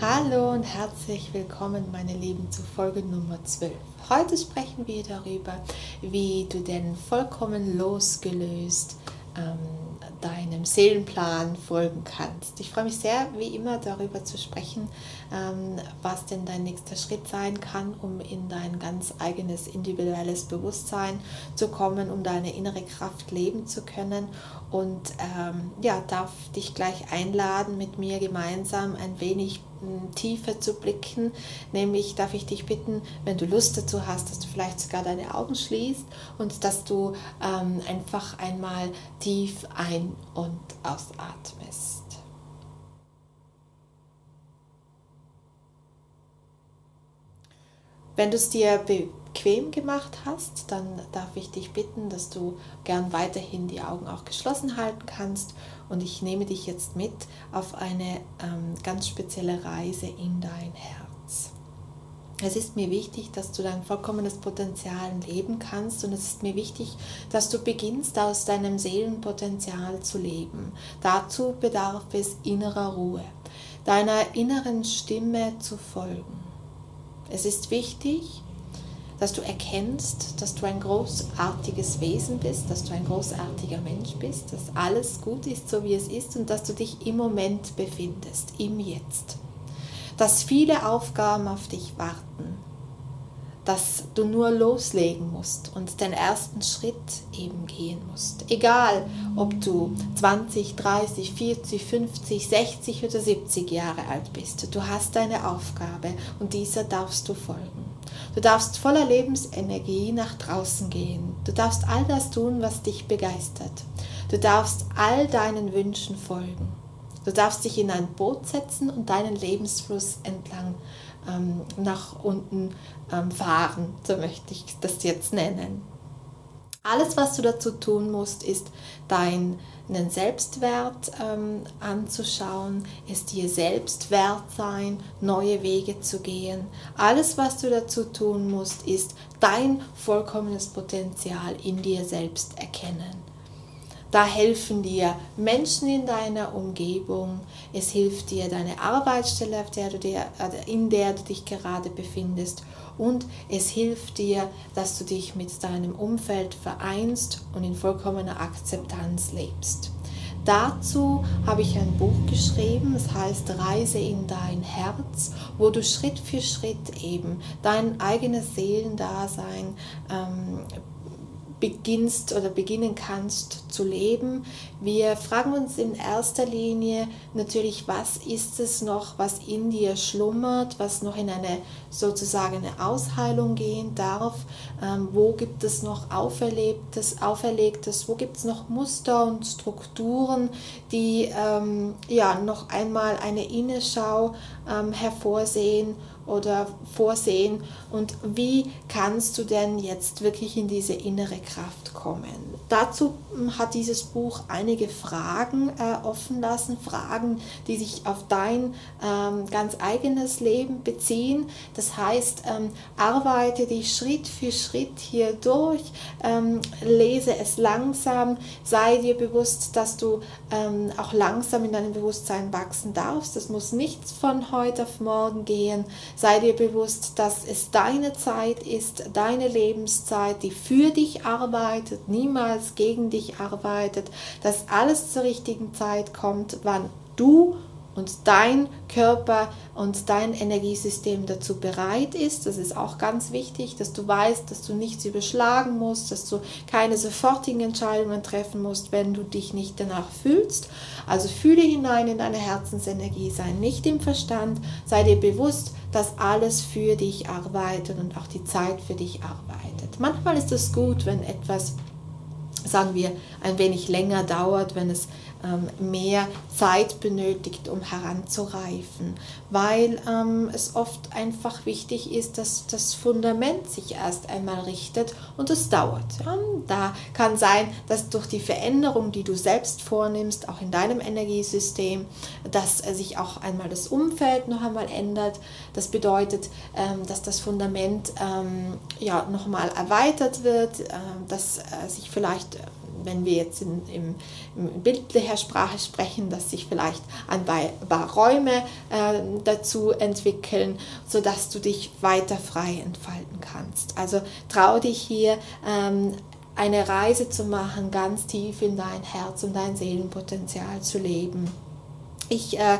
Hallo und herzlich willkommen, meine Lieben, zu Folge Nummer 12. Heute sprechen wir darüber, wie du denn vollkommen losgelöst ähm, deinem Seelenplan folgen kannst. Ich freue mich sehr, wie immer, darüber zu sprechen, ähm, was denn dein nächster Schritt sein kann, um in dein ganz eigenes individuelles Bewusstsein zu kommen, um deine innere Kraft leben zu können. Und ähm, ja, darf dich gleich einladen, mit mir gemeinsam ein wenig tiefer zu blicken. Nämlich darf ich dich bitten, wenn du Lust dazu hast, dass du vielleicht sogar deine Augen schließt und dass du ähm, einfach einmal tief ein- und ausatmest. Wenn du es dir bequem gemacht hast, dann darf ich dich bitten, dass du gern weiterhin die Augen auch geschlossen halten kannst und ich nehme dich jetzt mit auf eine ähm, ganz spezielle Reise in dein Herz. Es ist mir wichtig, dass du dein vollkommenes Potenzial leben kannst und es ist mir wichtig, dass du beginnst aus deinem Seelenpotenzial zu leben. Dazu bedarf es innerer Ruhe, deiner inneren Stimme zu folgen. Es ist wichtig, dass du erkennst, dass du ein großartiges Wesen bist, dass du ein großartiger Mensch bist, dass alles gut ist, so wie es ist und dass du dich im Moment befindest, im Jetzt. Dass viele Aufgaben auf dich warten, dass du nur loslegen musst und den ersten Schritt eben gehen musst. Egal, ob du 20, 30, 40, 50, 60 oder 70 Jahre alt bist, du hast deine Aufgabe und dieser darfst du folgen. Du darfst voller Lebensenergie nach draußen gehen. Du darfst all das tun, was dich begeistert. Du darfst all deinen Wünschen folgen. Du darfst dich in ein Boot setzen und deinen Lebensfluss entlang ähm, nach unten ähm, fahren, so möchte ich das jetzt nennen. Alles, was du dazu tun musst, ist deinen Selbstwert ähm, anzuschauen, es dir selbst wert sein, neue Wege zu gehen. Alles, was du dazu tun musst, ist dein vollkommenes Potenzial in dir selbst erkennen. Da helfen dir Menschen in deiner Umgebung, es hilft dir deine Arbeitsstelle, der dir, in der du dich gerade befindest und es hilft dir, dass du dich mit deinem Umfeld vereinst und in vollkommener Akzeptanz lebst. Dazu habe ich ein Buch geschrieben, es heißt Reise in dein Herz, wo du Schritt für Schritt eben dein eigenes Seelendasein ähm, beginnst oder beginnen kannst zu leben. Wir fragen uns in erster Linie natürlich, was ist es noch, was in dir schlummert, was noch in eine sozusagen eine Ausheilung gehen darf, ähm, wo gibt es noch Auferlebtes, Auferlegtes, wo gibt es noch Muster und Strukturen, die ähm, ja noch einmal eine Innenschau ähm, hervorsehen oder vorsehen und wie kannst du denn jetzt wirklich in diese innere Kraft kommen. Dazu hm, hat dieses Buch einige Fragen äh, offen lassen, Fragen, die sich auf dein ähm, ganz eigenes Leben beziehen. Das heißt, ähm, arbeite dich Schritt für Schritt hier durch, ähm, lese es langsam, sei dir bewusst, dass du ähm, auch langsam in deinem Bewusstsein wachsen darfst. Das muss nichts von heute auf morgen gehen Sei dir bewusst, dass es deine Zeit ist, deine Lebenszeit, die für dich arbeitet, niemals gegen dich arbeitet, dass alles zur richtigen Zeit kommt, wann du und dein Körper und dein Energiesystem dazu bereit ist. Das ist auch ganz wichtig, dass du weißt, dass du nichts überschlagen musst, dass du keine sofortigen Entscheidungen treffen musst, wenn du dich nicht danach fühlst. Also fühle hinein in deine Herzensenergie, sei nicht im Verstand, sei dir bewusst, dass alles für dich arbeitet und auch die Zeit für dich arbeitet. Manchmal ist es gut, wenn etwas sagen wir, ein wenig länger dauert, wenn es mehr Zeit benötigt, um heranzureifen, weil ähm, es oft einfach wichtig ist, dass das Fundament sich erst einmal richtet und es dauert. Ja? Da kann sein, dass durch die Veränderung, die du selbst vornimmst, auch in deinem Energiesystem, dass äh, sich auch einmal das Umfeld noch einmal ändert. Das bedeutet, ähm, dass das Fundament ähm, ja, nochmal erweitert wird, äh, dass äh, sich vielleicht wenn wir jetzt in, in, in bildlicher Sprache sprechen, dass sich vielleicht ein paar Räume äh, dazu entwickeln, sodass du dich weiter frei entfalten kannst. Also trau dich hier ähm, eine Reise zu machen, ganz tief in dein Herz und dein Seelenpotenzial zu leben. Ich äh,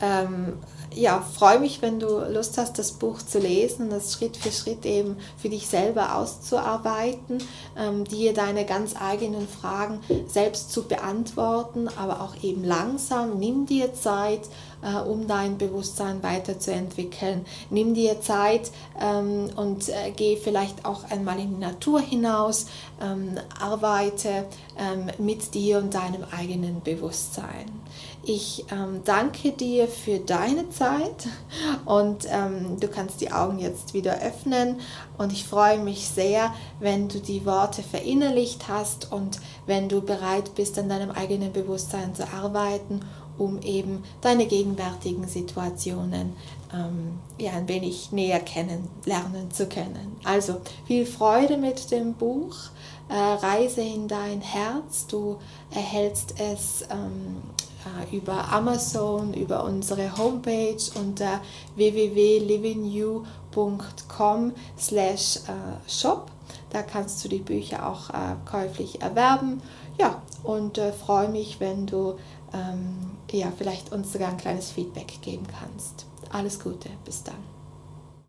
ähm, ja, freue mich, wenn du Lust hast, das Buch zu lesen das Schritt für Schritt eben für dich selber auszuarbeiten, ähm, dir deine ganz eigenen Fragen selbst zu beantworten, aber auch eben langsam. Nimm dir Zeit, äh, um dein Bewusstsein weiterzuentwickeln. Nimm dir Zeit ähm, und äh, geh vielleicht auch einmal in die Natur hinaus, ähm, arbeite ähm, mit dir und deinem eigenen Bewusstsein. Ich ähm, danke dir für deine Zeit und ähm, du kannst die Augen jetzt wieder öffnen und ich freue mich sehr, wenn du die Worte verinnerlicht hast und wenn du bereit bist, an deinem eigenen Bewusstsein zu arbeiten um eben deine gegenwärtigen Situationen ähm, ja, ein wenig näher kennenlernen zu können. Also viel Freude mit dem Buch, äh, Reise in dein Herz. Du erhältst es ähm, äh, über Amazon, über unsere Homepage unter www.livingyou.com slash äh, shop. Da kannst du die Bücher auch äh, käuflich erwerben. Ja, und äh, freue mich, wenn du ähm, ja, vielleicht uns sogar ein kleines Feedback geben kannst. Alles Gute, bis dann.